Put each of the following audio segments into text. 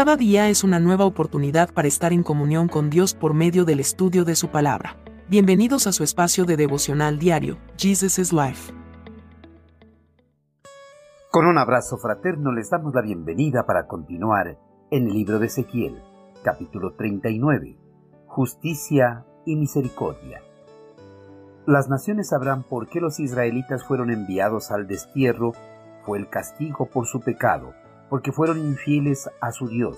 Cada día es una nueva oportunidad para estar en comunión con Dios por medio del estudio de su palabra. Bienvenidos a su espacio de devocional diario, Jesus is Life. Con un abrazo fraterno les damos la bienvenida para continuar en el libro de Ezequiel, capítulo 39, Justicia y Misericordia. Las naciones sabrán por qué los israelitas fueron enviados al destierro, fue el castigo por su pecado, porque fueron infieles a su Dios.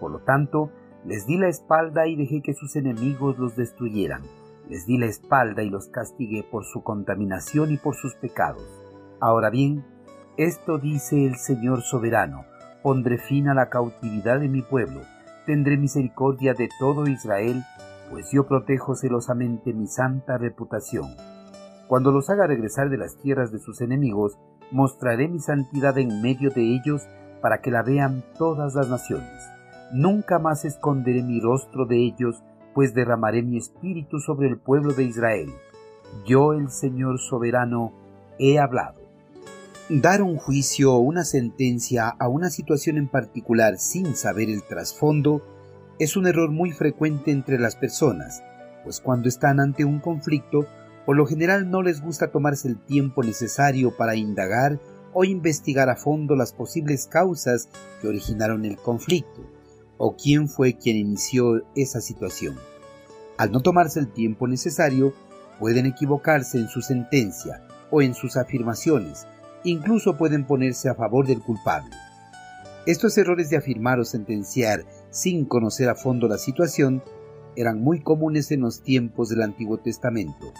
Por lo tanto, les di la espalda y dejé que sus enemigos los destruyeran. Les di la espalda y los castigué por su contaminación y por sus pecados. Ahora bien, esto dice el Señor soberano, pondré fin a la cautividad de mi pueblo, tendré misericordia de todo Israel, pues yo protejo celosamente mi santa reputación. Cuando los haga regresar de las tierras de sus enemigos, mostraré mi santidad en medio de ellos para que la vean todas las naciones. Nunca más esconderé mi rostro de ellos, pues derramaré mi espíritu sobre el pueblo de Israel. Yo, el Señor soberano, he hablado. Dar un juicio o una sentencia a una situación en particular sin saber el trasfondo es un error muy frecuente entre las personas, pues cuando están ante un conflicto, por lo general no les gusta tomarse el tiempo necesario para indagar o investigar a fondo las posibles causas que originaron el conflicto o quién fue quien inició esa situación. Al no tomarse el tiempo necesario, pueden equivocarse en su sentencia o en sus afirmaciones, incluso pueden ponerse a favor del culpable. Estos errores de afirmar o sentenciar sin conocer a fondo la situación eran muy comunes en los tiempos del Antiguo Testamento.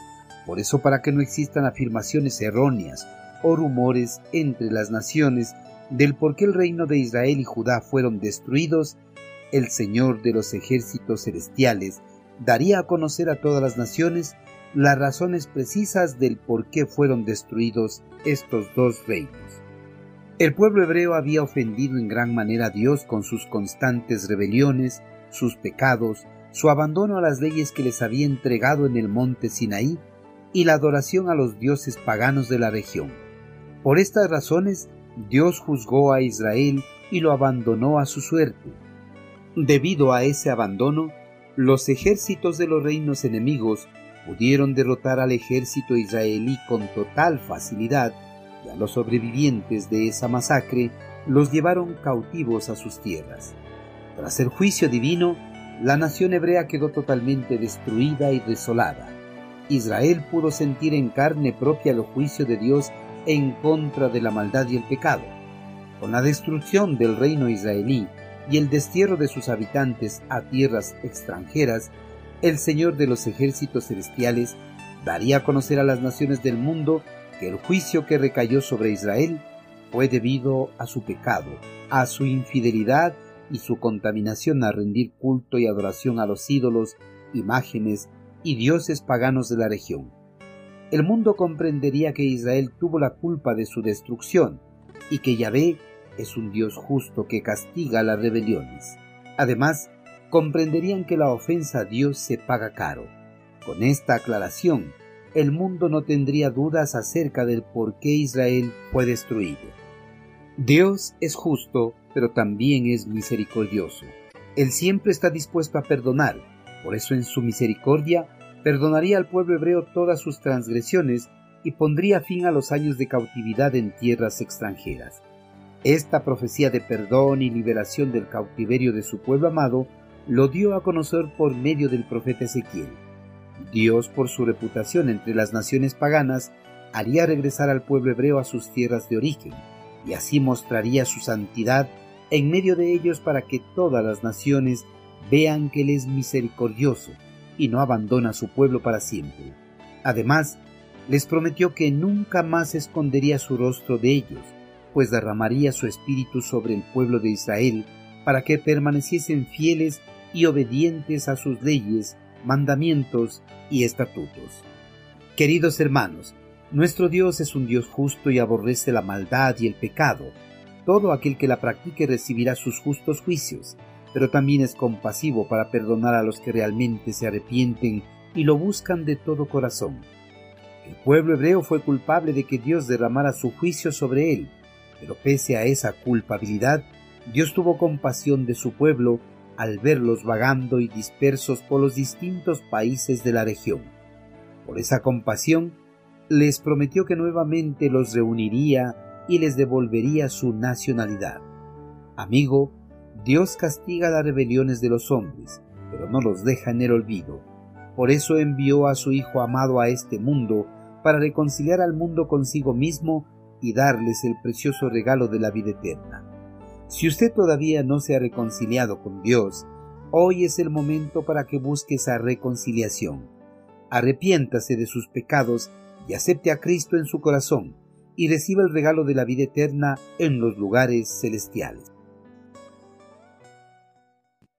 Por eso, para que no existan afirmaciones erróneas o rumores entre las naciones del por qué el reino de Israel y Judá fueron destruidos, el Señor de los ejércitos celestiales daría a conocer a todas las naciones las razones precisas del por qué fueron destruidos estos dos reinos. El pueblo hebreo había ofendido en gran manera a Dios con sus constantes rebeliones, sus pecados, su abandono a las leyes que les había entregado en el monte Sinaí y la adoración a los dioses paganos de la región. Por estas razones, Dios juzgó a Israel y lo abandonó a su suerte. Debido a ese abandono, los ejércitos de los reinos enemigos pudieron derrotar al ejército israelí con total facilidad y a los sobrevivientes de esa masacre los llevaron cautivos a sus tierras. Tras el juicio divino, la nación hebrea quedó totalmente destruida y desolada. Israel pudo sentir en carne propia el juicio de Dios en contra de la maldad y el pecado. Con la destrucción del reino israelí y el destierro de sus habitantes a tierras extranjeras, el Señor de los ejércitos celestiales daría a conocer a las naciones del mundo que el juicio que recayó sobre Israel fue debido a su pecado, a su infidelidad y su contaminación a rendir culto y adoración a los ídolos, imágenes y dioses paganos de la región el mundo comprendería que Israel tuvo la culpa de su destrucción y que Yahvé es un Dios justo que castiga las rebeliones. Además, comprenderían que la ofensa a Dios se paga caro. Con esta aclaración, el mundo no tendría dudas acerca del por qué Israel fue destruido. Dios es justo, pero también es misericordioso. Él siempre está dispuesto a perdonar, por eso en su misericordia perdonaría al pueblo hebreo todas sus transgresiones y pondría fin a los años de cautividad en tierras extranjeras. Esta profecía de perdón y liberación del cautiverio de su pueblo amado lo dio a conocer por medio del profeta Ezequiel. Dios, por su reputación entre las naciones paganas, haría regresar al pueblo hebreo a sus tierras de origen, y así mostraría su santidad en medio de ellos para que todas las naciones vean que Él es misericordioso, y no abandona a su pueblo para siempre. Además, les prometió que nunca más escondería su rostro de ellos, pues derramaría su espíritu sobre el pueblo de Israel para que permaneciesen fieles y obedientes a sus leyes, mandamientos y estatutos. Queridos hermanos, nuestro Dios es un Dios justo y aborrece la maldad y el pecado. Todo aquel que la practique recibirá sus justos juicios pero también es compasivo para perdonar a los que realmente se arrepienten y lo buscan de todo corazón. El pueblo hebreo fue culpable de que Dios derramara su juicio sobre él, pero pese a esa culpabilidad, Dios tuvo compasión de su pueblo al verlos vagando y dispersos por los distintos países de la región. Por esa compasión, les prometió que nuevamente los reuniría y les devolvería su nacionalidad. Amigo, Dios castiga las rebeliones de los hombres, pero no los deja en el olvido. Por eso envió a su Hijo amado a este mundo, para reconciliar al mundo consigo mismo y darles el precioso regalo de la vida eterna. Si usted todavía no se ha reconciliado con Dios, hoy es el momento para que busque esa reconciliación. Arrepiéntase de sus pecados y acepte a Cristo en su corazón y reciba el regalo de la vida eterna en los lugares celestiales.